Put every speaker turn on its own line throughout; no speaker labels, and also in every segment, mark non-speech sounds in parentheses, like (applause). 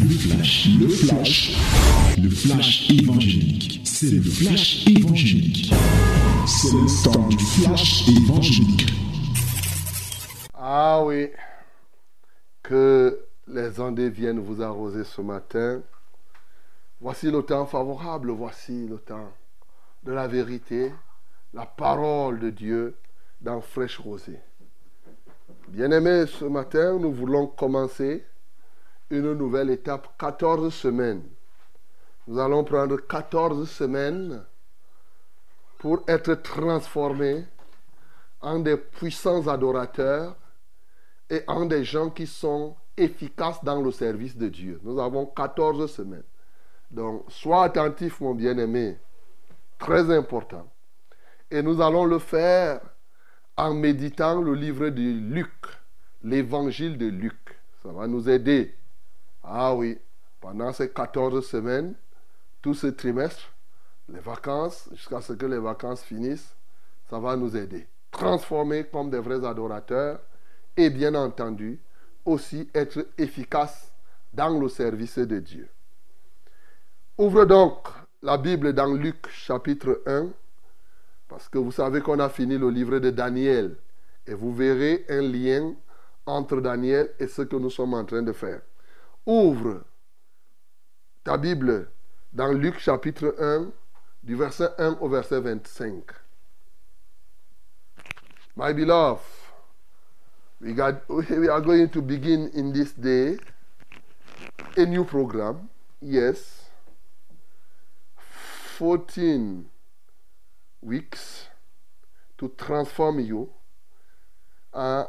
Le flash, le flash, le flash évangélique. C'est le flash évangélique. C'est le temps du flash évangélique.
Ah oui, que les ondes viennent vous arroser ce matin. Voici le temps favorable, voici le temps de la vérité, la parole de Dieu dans fraîche rosée. Bien-aimés, ce matin, nous voulons commencer une nouvelle étape, 14 semaines. Nous allons prendre 14 semaines pour être transformés en des puissants adorateurs et en des gens qui sont efficaces dans le service de Dieu. Nous avons 14 semaines. Donc, sois attentif, mon bien-aimé. Très important. Et nous allons le faire en méditant le livre de Luc, l'évangile de Luc. Ça va nous aider. Ah oui, pendant ces 14 semaines, tout ce trimestre, les vacances, jusqu'à ce que les vacances finissent, ça va nous aider. Transformer comme des vrais adorateurs et bien entendu aussi être efficaces dans le service de Dieu. Ouvre donc la Bible dans Luc chapitre 1, parce que vous savez qu'on a fini le livre de Daniel, et vous verrez un lien entre Daniel et ce que nous sommes en train de faire. Ouvre ta Bible dans Luc chapitre 1, du verset 1 au verset 25. My beloved, we, got, (laughs) we are going to begin in this day a new program. Yes. 14 weeks to transform you, uh,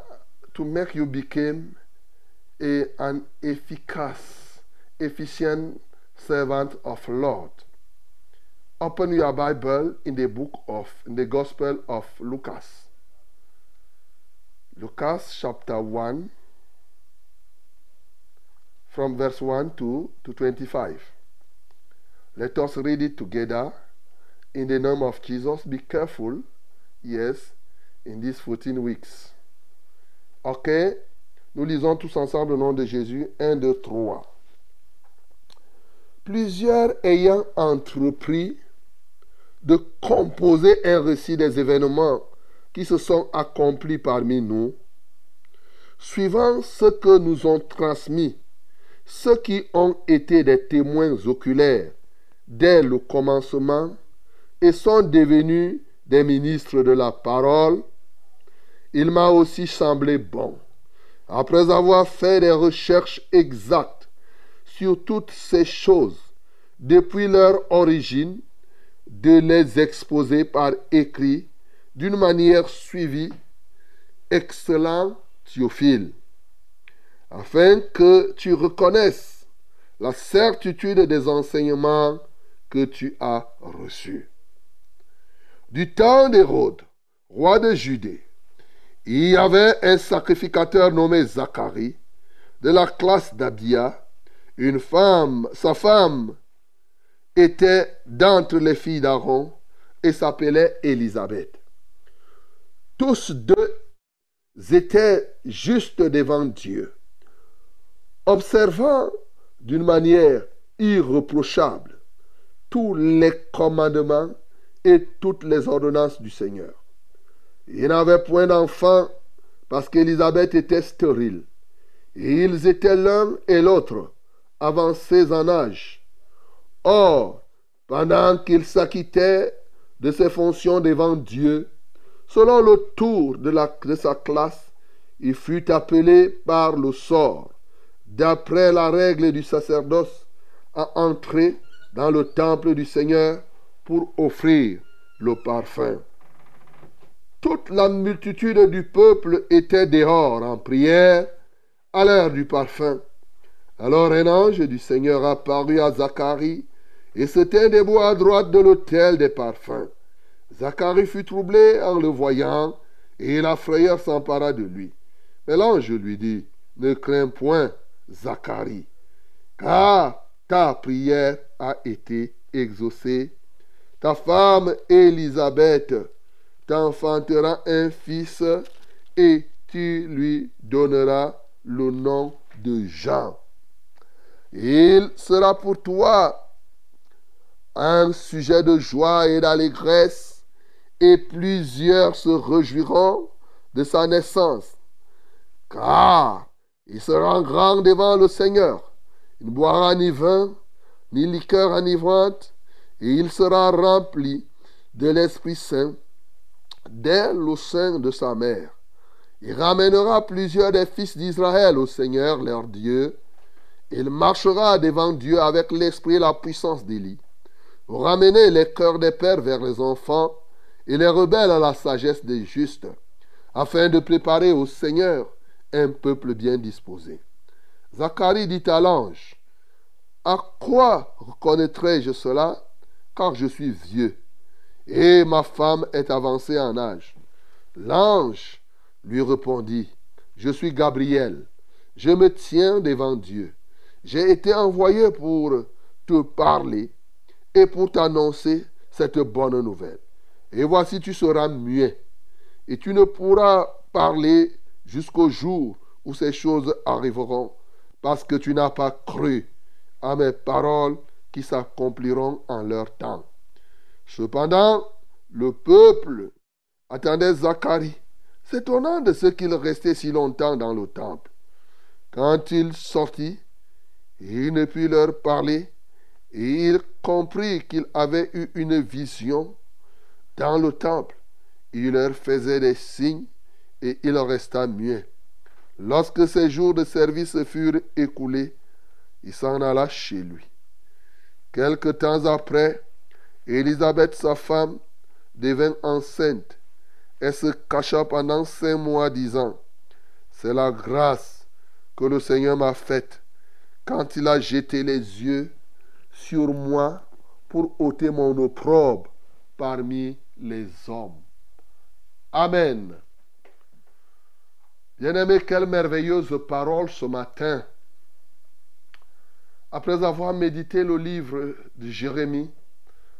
to make you become a, an efficacious, efficient servant of Lord. Open your Bible in the book of, in the Gospel of Lucas. Lucas chapter 1, from verse 1 to, to 25. Let us read it together in the name of Jesus. Be careful, yes, in these 14 weeks. Ok, nous lisons tous ensemble au nom de Jésus. 1, 2, 3. Plusieurs ayant entrepris de composer un récit des événements qui se sont accomplis parmi nous, suivant ce que nous ont transmis ceux qui ont été des témoins oculaires dès le commencement et sont devenus des ministres de la parole, il m'a aussi semblé bon, après avoir fait des recherches exactes sur toutes ces choses depuis leur origine, de les exposer par écrit d'une manière suivie, excellent Théophile, afin que tu reconnaisses la certitude des enseignements que tu as reçus. Du temps d'Hérode, roi de Judée, il y avait un sacrificateur nommé Zacharie, de la classe d'Abia, une femme, sa femme était d'entre les filles d'Aaron et s'appelait Élisabeth. Tous deux étaient justes devant Dieu, observant d'une manière irréprochable tous les commandements et toutes les ordonnances du Seigneur. Il n'avait point d'enfant parce qu'Élisabeth était stérile. Et ils étaient l'un et l'autre avancés en âge. Or, pendant qu'il s'acquittait de ses fonctions devant Dieu, selon le tour de, la, de sa classe, il fut appelé par le sort, d'après la règle du sacerdoce, à entrer dans le temple du Seigneur pour offrir le parfum. Toute la multitude du peuple était dehors en prière à l'heure du parfum. Alors un ange du Seigneur apparut à Zacharie et se tint debout à droite de l'autel des parfums. Zacharie fut troublé en le voyant et la frayeur s'empara de lui. Mais l'ange lui dit, ne crains point, Zacharie, car ta prière a été exaucée. Ta femme Élisabeth t'enfantera un fils et tu lui donneras le nom de Jean. Il sera pour toi un sujet de joie et d'allégresse, et plusieurs se réjouiront de sa naissance. Car il sera grand devant le Seigneur. Il ne boira ni vin, ni liqueur enivrante, et il sera rempli de l'Esprit Saint dès le sein de sa mère. Il ramènera plusieurs des fils d'Israël au Seigneur leur Dieu. Il marchera devant Dieu avec l'esprit et la puissance d'Élie, ramener les cœurs des pères vers les enfants et les rebelles à la sagesse des justes, afin de préparer au Seigneur un peuple bien disposé. Zacharie dit à l'ange, À quoi reconnaîtrai-je cela car je suis vieux? Et ma femme est avancée en âge. L'ange lui répondit, Je suis Gabriel, je me tiens devant Dieu. J'ai été envoyé pour te parler et pour t'annoncer cette bonne nouvelle. Et voici, tu seras muet, et tu ne pourras parler jusqu'au jour où ces choses arriveront, parce que tu n'as pas cru à mes paroles qui s'accompliront en leur temps. Cependant, le peuple attendait Zacharie, s'étonnant de ce qu'il restait si longtemps dans le temple. Quand il sortit, il ne put leur parler, et il comprit qu'il avait eu une vision dans le temple. Il leur faisait des signes, et il resta muet. Lorsque ses jours de service furent écoulés, il s'en alla chez lui. Quelque temps après, Élisabeth, sa femme, devint enceinte et se cacha pendant cinq mois, disant, C'est la grâce que le Seigneur m'a faite quand il a jeté les yeux sur moi pour ôter mon opprobre parmi les hommes. Amen. Bien-aimé, quelle merveilleuse parole ce matin. Après avoir médité le livre de Jérémie,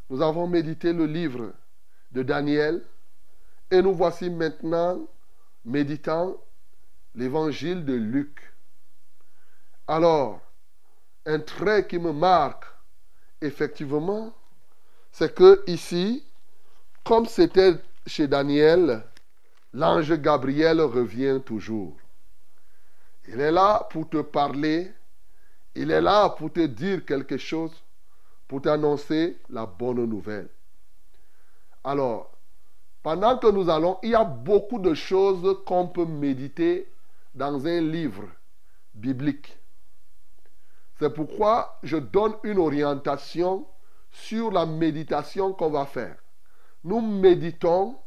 nous avons médité le livre de Daniel et nous voici maintenant méditant l'évangile de Luc. Alors, un trait qui me marque effectivement, c'est que ici, comme c'était chez Daniel, l'ange Gabriel revient toujours. Il est là pour te parler, il est là pour te dire quelque chose pour t'annoncer la bonne nouvelle. Alors, pendant que nous allons, il y a beaucoup de choses qu'on peut méditer dans un livre biblique. C'est pourquoi je donne une orientation sur la méditation qu'on va faire. Nous méditons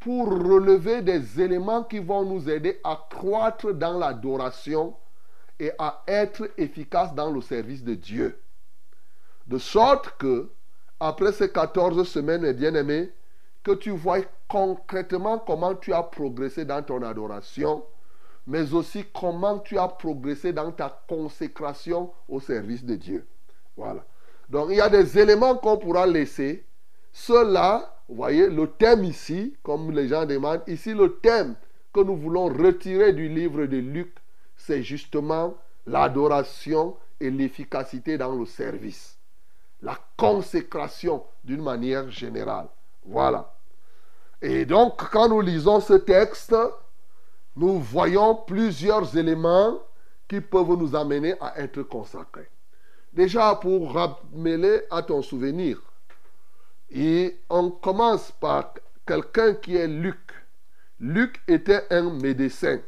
pour relever des éléments qui vont nous aider à croître dans l'adoration et à être efficaces dans le service de Dieu. De sorte que, après ces 14 semaines, bien-aimés, que tu vois concrètement comment tu as progressé dans ton adoration, mais aussi comment tu as progressé dans ta consécration au service de Dieu. Voilà. Donc il y a des éléments qu'on pourra laisser. Cela, vous voyez, le thème ici, comme les gens demandent, ici le thème que nous voulons retirer du livre de Luc, c'est justement l'adoration et l'efficacité dans le service la consécration d'une manière générale. Voilà. Et donc, quand nous lisons ce texte, nous voyons plusieurs éléments qui peuvent nous amener à être consacrés. Déjà, pour ramener à ton souvenir, et on commence par quelqu'un qui est Luc. Luc était un médecin.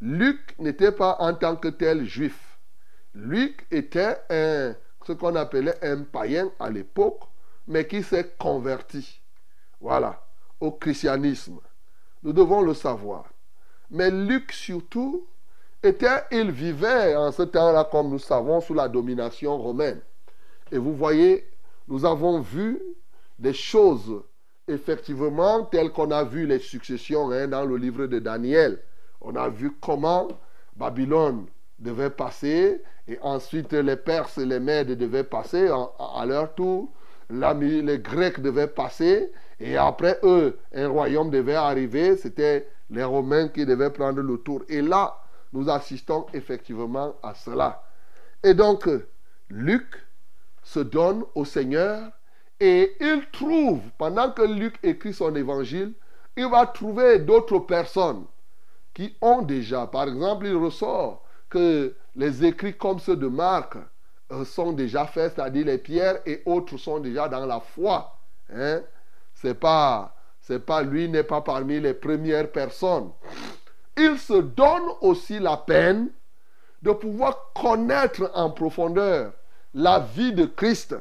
Luc n'était pas en tant que tel juif. Luc était un ce qu'on appelait un païen à l'époque, mais qui s'est converti, voilà, au christianisme. Nous devons le savoir. Mais Luc surtout, était, il vivait en ce temps-là, comme nous savons, sous la domination romaine. Et vous voyez, nous avons vu des choses, effectivement, telles qu'on a vu les successions hein, dans le livre de Daniel. On a vu comment Babylone devait passer et ensuite, les Perses et les Mèdes devaient passer à leur tour. Les Grecs devaient passer. Et après eux, un royaume devait arriver. C'était les Romains qui devaient prendre le tour. Et là, nous assistons effectivement à cela. Et donc, Luc se donne au Seigneur et il trouve, pendant que Luc écrit son évangile, il va trouver d'autres personnes qui ont déjà, par exemple, il ressort les écrits comme ceux de Marc euh, sont déjà faits, c'est-à-dire les pierres et autres sont déjà dans la foi. Hein? C'est pas, c'est pas lui n'est pas parmi les premières personnes. Il se donne aussi la peine de pouvoir connaître en profondeur la vie de Christ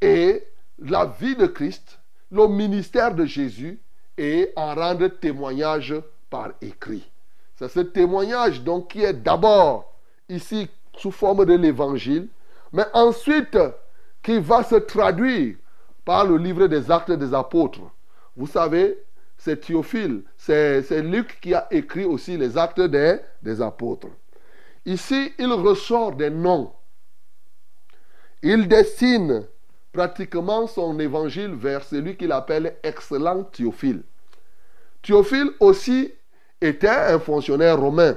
et la vie de Christ, le ministère de Jésus et en rendre témoignage par écrit. C'est ce témoignage donc qui est d'abord ici sous forme de l'évangile, mais ensuite qui va se traduire par le livre des actes des apôtres. Vous savez, c'est Théophile, c'est Luc qui a écrit aussi les actes des, des apôtres. Ici, il ressort des noms. Il dessine pratiquement son évangile vers celui qu'il appelle excellent Théophile. Théophile aussi était un fonctionnaire romain.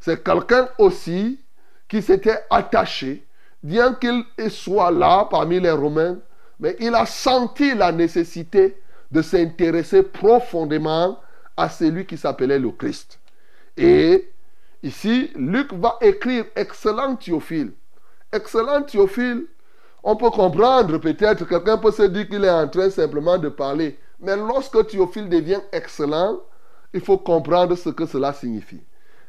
C'est quelqu'un aussi qui s'était attaché, bien qu'il soit là parmi les Romains, mais il a senti la nécessité de s'intéresser profondément à celui qui s'appelait le Christ. Et ici, Luc va écrire Excellent Théophile. Excellent Théophile, on peut comprendre peut-être, quelqu'un peut se dire qu'il est en train simplement de parler. Mais lorsque Théophile devient excellent, il faut comprendre ce que cela signifie.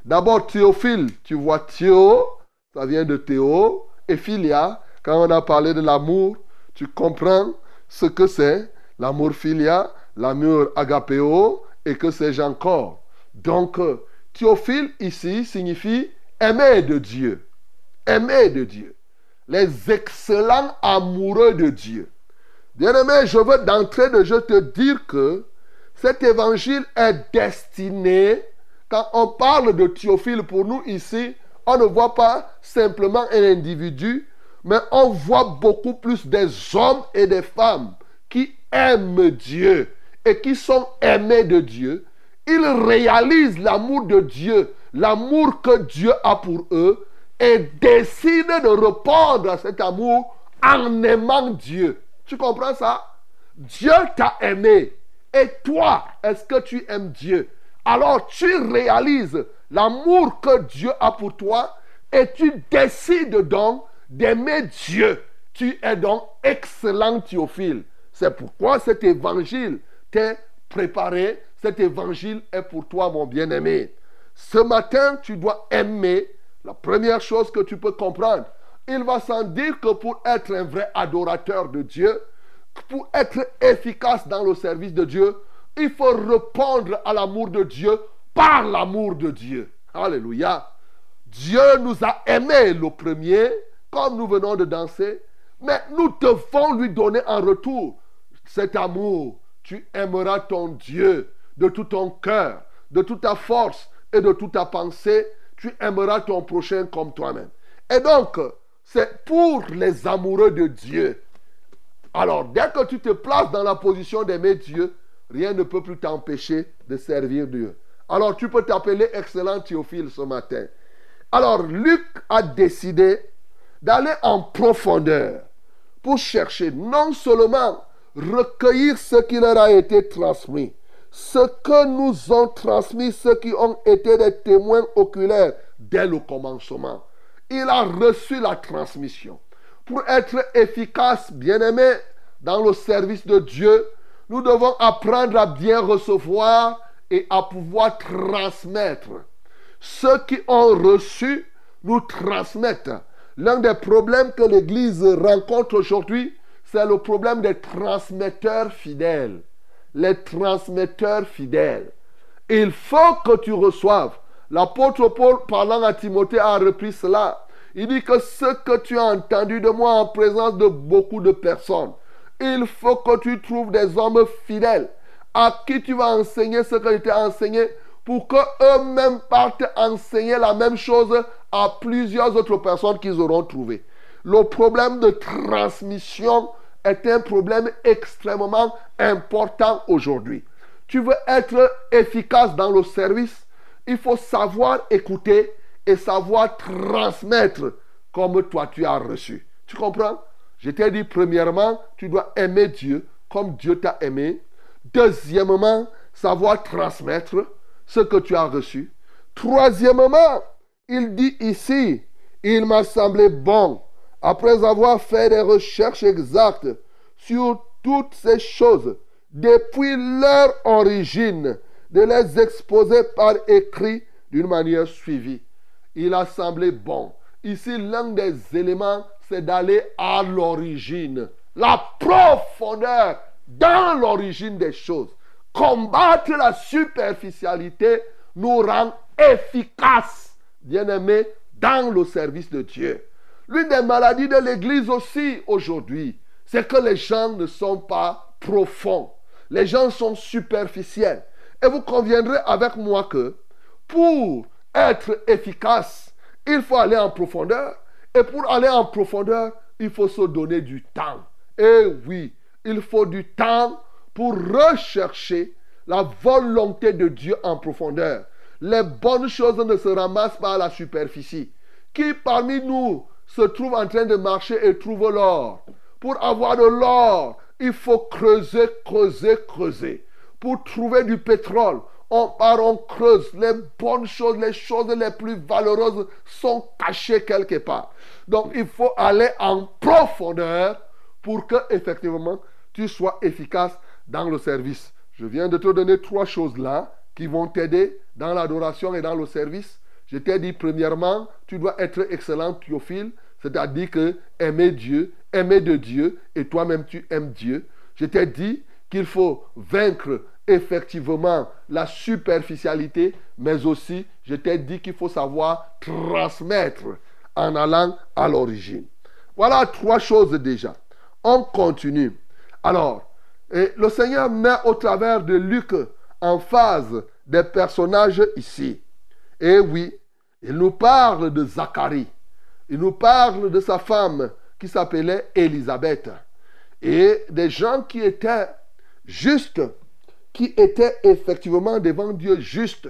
D'abord, Théophile, tu vois Théo, ça vient de Théo, et Philia, quand on a parlé de l'amour, tu comprends ce que c'est l'amour philia, l'amour agapéo, et que sais-je encore. Donc, Théophile ici signifie aimer de Dieu. Aimer de Dieu les excellents amoureux de Dieu. Bien-aimé, je veux d'entrée de jeu te dire que cet évangile est destiné, quand on parle de Théophile pour nous ici, on ne voit pas simplement un individu, mais on voit beaucoup plus des hommes et des femmes qui aiment Dieu et qui sont aimés de Dieu. Ils réalisent l'amour de Dieu, l'amour que Dieu a pour eux et décide de répondre à cet amour en aimant Dieu. Tu comprends ça? Dieu t'a aimé. Et toi, est-ce que tu aimes Dieu? Alors tu réalises l'amour que Dieu a pour toi et tu décides donc d'aimer Dieu. Tu es donc excellent Théophile. C'est pourquoi cet évangile t'est préparé. Cet évangile est pour toi, mon bien-aimé. Ce matin, tu dois aimer la première chose que tu peux comprendre, il va sans dire que pour être un vrai adorateur de Dieu, pour être efficace dans le service de Dieu, il faut répondre à l'amour de Dieu par l'amour de Dieu. Alléluia. Dieu nous a aimés le premier, comme nous venons de danser, mais nous devons lui donner en retour cet amour. Tu aimeras ton Dieu de tout ton cœur, de toute ta force et de toute ta pensée tu aimeras ton prochain comme toi-même. Et donc, c'est pour les amoureux de Dieu. Alors, dès que tu te places dans la position d'aimer Dieu, rien ne peut plus t'empêcher de servir Dieu. Alors, tu peux t'appeler excellent Théophile ce matin. Alors, Luc a décidé d'aller en profondeur pour chercher non seulement recueillir ce qui leur a été transmis, ce que nous ont transmis ceux qui ont été des témoins oculaires dès le commencement. Il a reçu la transmission. Pour être efficace, bien-aimé, dans le service de Dieu, nous devons apprendre à bien recevoir et à pouvoir transmettre. Ceux qui ont reçu nous transmettent. L'un des problèmes que l'Église rencontre aujourd'hui, c'est le problème des transmetteurs fidèles les transmetteurs fidèles. Il faut que tu reçoives. L'apôtre Paul, parlant à Timothée, a repris cela. Il dit que ce que tu as entendu de moi en présence de beaucoup de personnes, il faut que tu trouves des hommes fidèles à qui tu vas enseigner ce que je t'ai enseigné pour qu'eux-mêmes partent enseigner la même chose à plusieurs autres personnes qu'ils auront trouvées. Le problème de transmission est un problème extrêmement important aujourd'hui. Tu veux être efficace dans le service, il faut savoir écouter et savoir transmettre comme toi tu as reçu. Tu comprends? Je t'ai dit, premièrement, tu dois aimer Dieu comme Dieu t'a aimé. Deuxièmement, savoir transmettre ce que tu as reçu. Troisièmement, il dit ici, il m'a semblé bon, après avoir fait des recherches exactes sur toutes ces choses, depuis leur origine, de les exposer par écrit d'une manière suivie. Il a semblé bon. Ici, l'un des éléments, c'est d'aller à l'origine, la profondeur dans l'origine des choses. Combattre la superficialité nous rend efficaces, bien-aimés, dans le service de Dieu. L'une des maladies de l'Église aussi aujourd'hui, c'est que les gens ne sont pas profonds. Les gens sont superficiels. Et vous conviendrez avec moi que pour être efficace, il faut aller en profondeur. Et pour aller en profondeur, il faut se donner du temps. Et oui, il faut du temps pour rechercher la volonté de Dieu en profondeur. Les bonnes choses ne se ramassent pas à la superficie. Qui parmi nous se trouve en train de marcher et trouve l'or? Pour avoir de l'or, il faut creuser, creuser, creuser. Pour trouver du pétrole, on part, on creuse. Les bonnes choses, les choses les plus valeureuses sont cachées quelque part. Donc il faut aller en profondeur pour que effectivement tu sois efficace dans le service. Je viens de te donner trois choses là qui vont t'aider dans l'adoration et dans le service. Je t'ai dit premièrement, tu dois être excellent Théophile, c'est-à-dire que aimer Dieu, aimer de Dieu et toi-même tu aimes Dieu. Je t'ai dit qu'il faut vaincre effectivement la superficialité, mais aussi je t'ai dit qu'il faut savoir transmettre en allant à l'origine. Voilà trois choses déjà. On continue. Alors, le Seigneur met au travers de Luc en phase des personnages ici. Et oui, il nous parle de Zacharie. Il nous parle de sa femme qui s'appelait Élisabeth. Et des gens qui étaient justes, qui étaient effectivement devant Dieu justes,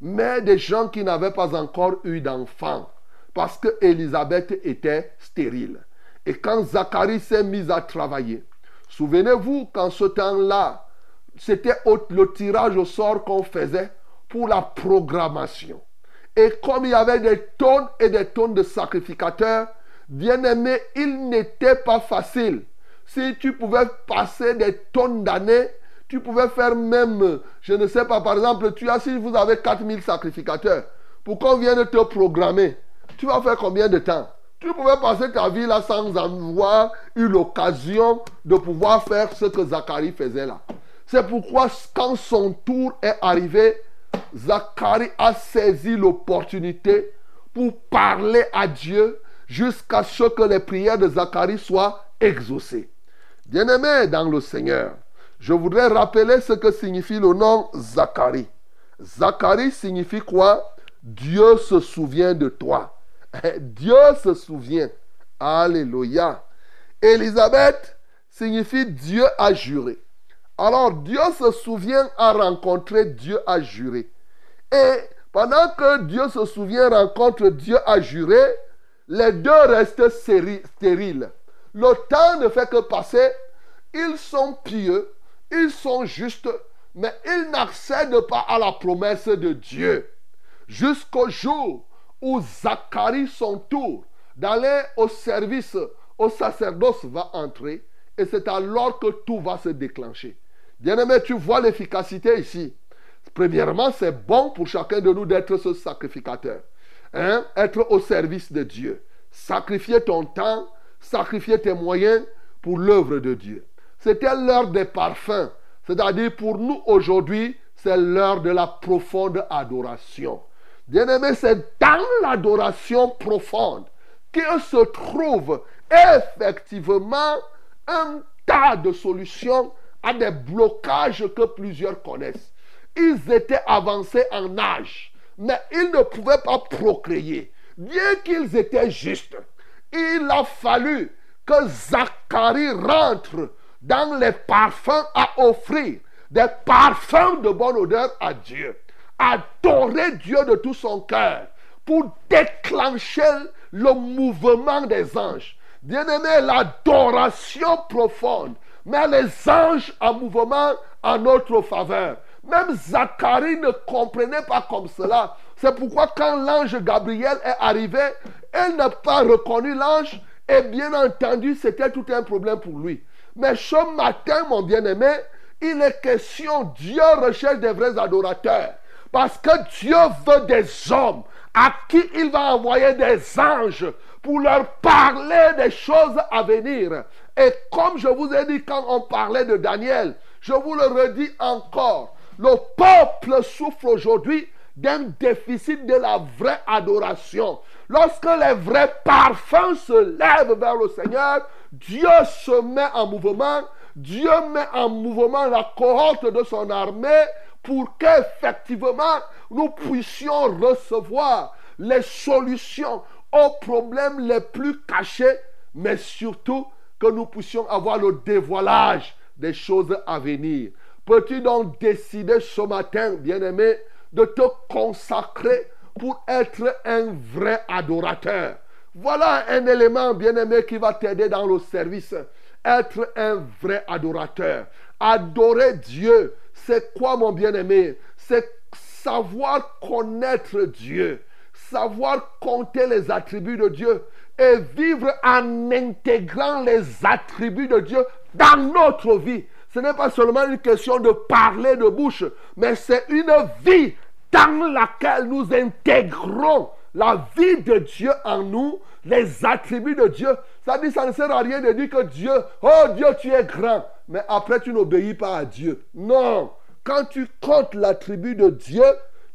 mais des gens qui n'avaient pas encore eu d'enfants, parce que Élisabeth était stérile. Et quand Zacharie s'est mis à travailler, souvenez-vous qu'en ce temps-là, c'était le tirage au sort qu'on faisait pour la programmation. Et comme il y avait des tonnes et des tonnes de sacrificateurs, bien aimé, il n'était pas facile. Si tu pouvais passer des tonnes d'années, tu pouvais faire même, je ne sais pas, par exemple, tu as, si vous avez 4000 sacrificateurs, pour qu'on vienne te programmer, tu vas faire combien de temps? Tu pouvais passer ta vie là sans avoir eu l'occasion de pouvoir faire ce que Zacharie faisait là. C'est pourquoi quand son tour est arrivé, Zacharie a saisi l'opportunité pour parler à Dieu jusqu'à ce que les prières de Zacharie soient exaucées. Bien-aimé dans le Seigneur, je voudrais rappeler ce que signifie le nom Zacharie. Zacharie signifie quoi? Dieu se souvient de toi. Dieu se souvient. Alléluia. Élisabeth signifie Dieu a juré. Alors Dieu se souvient à rencontrer, Dieu a juré. Et pendant que Dieu se souvient, rencontre, Dieu a juré, les deux restent stériles. Le temps ne fait que passer. Ils sont pieux, ils sont justes, mais ils n'accèdent pas à la promesse de Dieu. Jusqu'au jour où Zacharie, son tour d'aller au service, au sacerdoce, va entrer. Et c'est alors que tout va se déclencher. Bien-aimé, tu vois l'efficacité ici. Premièrement, c'est bon pour chacun de nous d'être ce sacrificateur. Hein? Être au service de Dieu. Sacrifier ton temps, sacrifier tes moyens pour l'œuvre de Dieu. C'était l'heure des parfums. C'est-à-dire pour nous aujourd'hui, c'est l'heure de la profonde adoration. Bien-aimé, c'est dans l'adoration profonde qu'il se trouve effectivement un tas de solutions à des blocages que plusieurs connaissent. Ils étaient avancés en âge, mais ils ne pouvaient pas procréer. Bien qu'ils étaient justes, il a fallu que Zacharie rentre dans les parfums à offrir, des parfums de bonne odeur à Dieu. Adorer Dieu de tout son cœur pour déclencher le mouvement des anges. Bien-aimé, l'adoration profonde met les anges en mouvement en notre faveur. Même Zacharie ne comprenait pas comme cela. C'est pourquoi quand l'ange Gabriel est arrivé, elle n'a pas reconnu l'ange et bien entendu, c'était tout un problème pour lui. Mais ce matin, mon bien-aimé, il est question, Dieu recherche des vrais adorateurs. Parce que Dieu veut des hommes à qui il va envoyer des anges pour leur parler des choses à venir. Et comme je vous ai dit quand on parlait de Daniel, je vous le redis encore, le peuple souffre aujourd'hui d'un déficit de la vraie adoration. Lorsque les vrais parfums se lèvent vers le Seigneur, Dieu se met en mouvement, Dieu met en mouvement la cohorte de son armée pour qu'effectivement nous puissions recevoir les solutions aux problèmes les plus cachés, mais surtout que nous puissions avoir le dévoilage des choses à venir. Peux-tu donc décider ce matin, bien-aimé, de te consacrer pour être un vrai adorateur? Voilà un élément, bien-aimé, qui va t'aider dans le service. Être un vrai adorateur. Adorer Dieu, c'est quoi mon bien-aimé? C'est savoir connaître Dieu, savoir compter les attributs de Dieu et vivre en intégrant les attributs de Dieu dans notre vie. Ce n'est pas seulement une question de parler de bouche, mais c'est une vie dans laquelle nous intégrons la vie de Dieu en nous, les attributs de Dieu. Ça dit, ça ne sert à rien de dire que Dieu, oh Dieu, tu es grand, mais après tu n'obéis pas à Dieu. Non, quand tu comptes l'attribut de Dieu,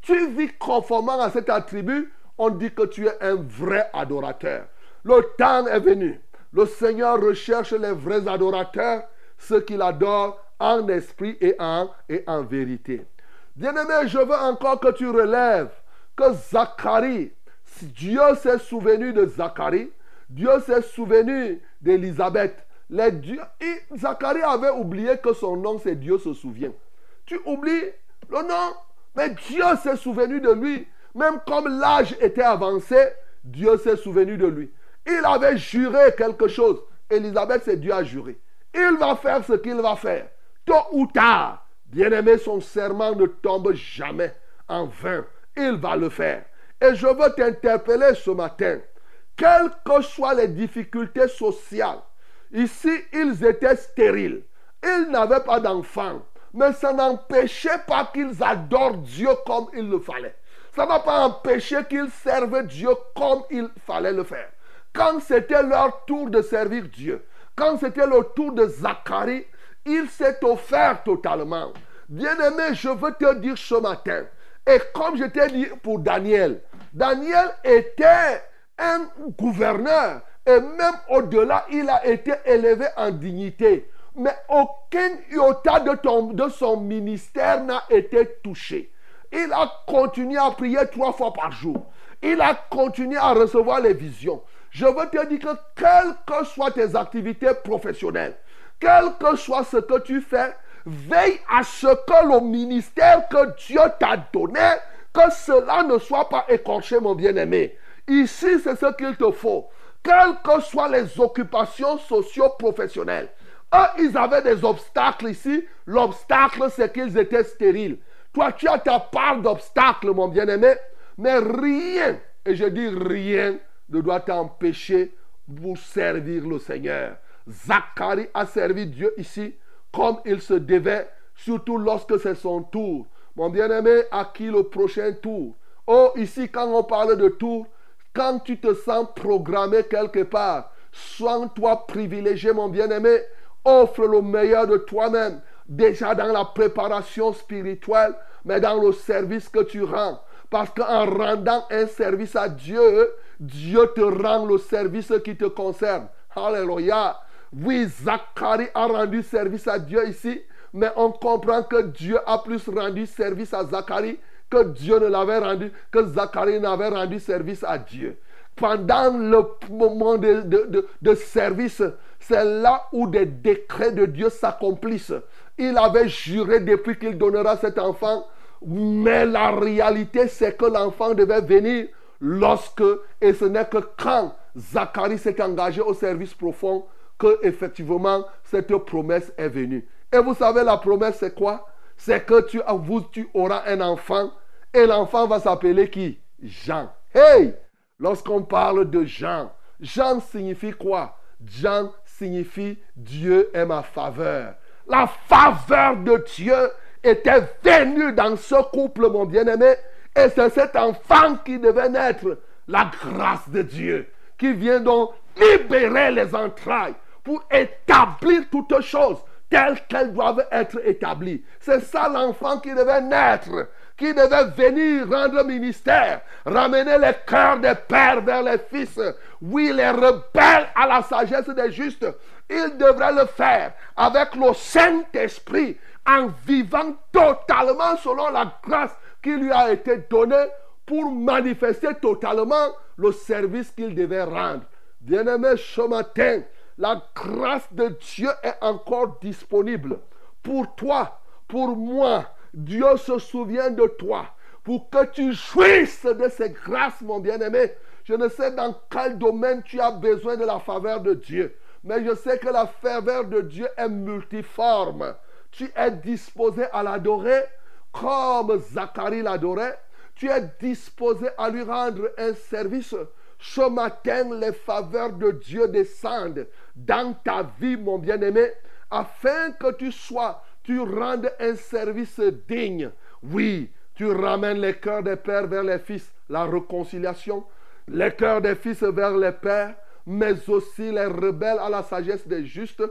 tu vis conformément à cet attribut, on dit que tu es un vrai adorateur. Le temps est venu. Le Seigneur recherche les vrais adorateurs, ceux qu'il adore en esprit et en, et en vérité. Bien-aimé, je veux encore que tu relèves que Zacharie, Dieu s'est souvenu de Zacharie, Dieu s'est souvenu d'Élisabeth. Zacharie avait oublié que son nom, c'est Dieu se souvient. Tu oublies le nom, mais Dieu s'est souvenu de lui. Même comme l'âge était avancé, Dieu s'est souvenu de lui. Il avait juré quelque chose. Élisabeth, c'est Dieu a juré. Il va faire ce qu'il va faire. Tôt ou tard, bien-aimé, son serment ne tombe jamais en vain. Il va le faire. Et je veux t'interpeller ce matin. Quelles que soient les difficultés sociales, ici, ils étaient stériles. Ils n'avaient pas d'enfants mais ça n'empêchait pas qu'ils adorent Dieu comme il le fallait. Ça n'a pas empêché qu'ils servent Dieu comme il fallait le faire. Quand c'était leur tour de servir Dieu, quand c'était le tour de Zacharie, il s'est offert totalement. Bien-aimé, je veux te dire ce matin, et comme je t'ai dit pour Daniel, Daniel était un gouverneur, et même au-delà, il a été élevé en dignité mais aucun iota de, son ministère n'a été touché. Il a continué à prier trois fois par jour. Il a continué à recevoir les visions. Je veux te dire que quelles que soient tes activités professionnelles, quel que soit ce que tu fais, veille à ce que le ministère que Dieu t'a donné, que cela ne soit pas écorché, mon bien-aimé. Ici, c'est ce qu'il te faut. Quelles que soient les occupations socio-professionnelles, ils avaient des obstacles ici. L'obstacle, c'est qu'ils étaient stériles. Toi, tu as ta part d'obstacles, mon bien-aimé. Mais rien, et je dis rien, ne doit t'empêcher pour servir le Seigneur. Zacharie a servi Dieu ici comme il se devait, surtout lorsque c'est son tour. Mon bien-aimé, à qui le prochain tour? Oh, ici, quand on parle de tour, quand tu te sens programmé quelque part, sois-toi privilégié, mon bien-aimé, Offre le meilleur de toi-même, déjà dans la préparation spirituelle, mais dans le service que tu rends. Parce qu'en rendant un service à Dieu, Dieu te rend le service qui te concerne. Alléluia. Oui, Zacharie a rendu service à Dieu ici, mais on comprend que Dieu a plus rendu service à Zacharie que Dieu ne l'avait rendu, que Zacharie n'avait rendu service à Dieu. Pendant le moment de service, c'est là où des décrets de Dieu s'accomplissent. Il avait juré depuis qu'il donnera cet enfant, mais la réalité c'est que l'enfant devait venir lorsque, et ce n'est que quand Zacharie s'est engagé au service profond, que effectivement cette promesse est venue. Et vous savez, la promesse, c'est quoi? C'est que tu, vous, tu auras un enfant et l'enfant va s'appeler qui? Jean. Hey Lorsqu'on parle de Jean, Jean signifie quoi? Jean signifie Dieu est ma faveur. La faveur de Dieu était venue dans ce couple, mon bien-aimé, et c'est cet enfant qui devait naître. La grâce de Dieu qui vient donc libérer les entrailles pour établir toutes choses telles qu'elles doivent être établies. C'est ça l'enfant qui devait naître, qui devait venir rendre ministère, ramener les cœurs des pères vers les fils. Oui, les rebelles à la sagesse des justes, il devrait le faire avec le Saint-Esprit en vivant totalement selon la grâce qui lui a été donnée pour manifester totalement le service qu'il devait rendre. Bien-aimé, ce matin, la grâce de Dieu est encore disponible pour toi, pour moi. Dieu se souvient de toi pour que tu jouisses de ces grâces, mon bien-aimé. Je ne sais dans quel domaine tu as besoin de la faveur de Dieu, mais je sais que la faveur de Dieu est multiforme. Tu es disposé à l'adorer comme Zacharie l'adorait. Tu es disposé à lui rendre un service. Ce matin, les faveurs de Dieu descendent dans ta vie, mon bien-aimé, afin que tu sois, tu rendes un service digne. Oui, tu ramènes les cœurs des pères vers les fils, la réconciliation, les cœurs des fils vers les pères, mais aussi les rebelles à la sagesse des justes,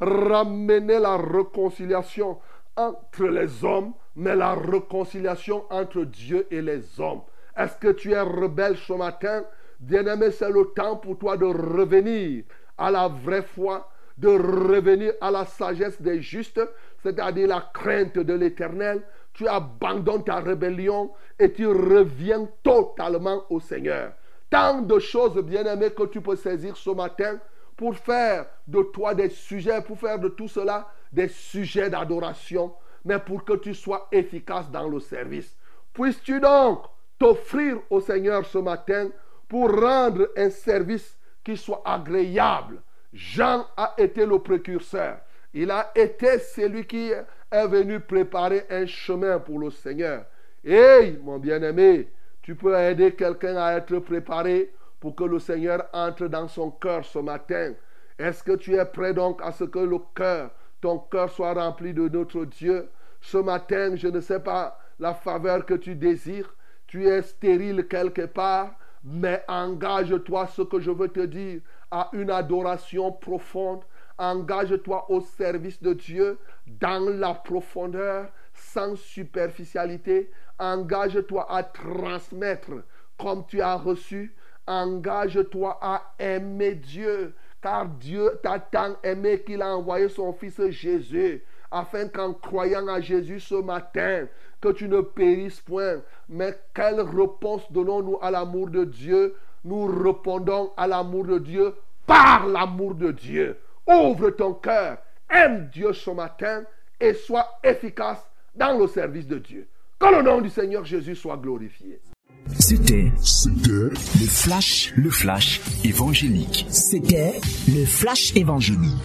ramener la réconciliation entre les hommes, mais la réconciliation entre Dieu et les hommes. Est-ce que tu es rebelle ce matin? Bien-aimé, c'est le temps pour toi de revenir à la vraie foi, de revenir à la sagesse des justes, c'est-à-dire la crainte de l'éternel. Tu abandonnes ta rébellion et tu reviens totalement au Seigneur. Tant de choses, bien-aimées, que tu peux saisir ce matin pour faire de toi des sujets, pour faire de tout cela des sujets d'adoration, mais pour que tu sois efficace dans le service. Puisses-tu donc t'offrir au Seigneur ce matin pour rendre un service qui soit agréable. Jean a été le précurseur. Il a été celui qui est venu préparer un chemin pour le Seigneur. Hey, mon bien-aimé, tu peux aider quelqu'un à être préparé pour que le Seigneur entre dans son cœur ce matin. Est-ce que tu es prêt donc à ce que le cœur, ton cœur soit rempli de notre Dieu? Ce matin, je ne sais pas la faveur que tu désires. Tu es stérile quelque part mais engage-toi, ce que je veux te dire, à une adoration profonde. Engage-toi au service de Dieu dans la profondeur, sans superficialité. Engage-toi à transmettre comme tu as reçu. Engage-toi à aimer Dieu, car Dieu t'a tant aimé qu'il a envoyé son Fils Jésus, afin qu'en croyant à Jésus ce matin, que tu ne périsses point. Mais quelle réponse donnons-nous à l'amour de Dieu? Nous répondons à l'amour de Dieu par l'amour de Dieu. Ouvre ton cœur, aime Dieu ce matin et sois efficace dans le service de Dieu. Que le nom du Seigneur Jésus soit glorifié.
C'était
C'était
le flash, le flash évangélique.
C'était le flash évangélique.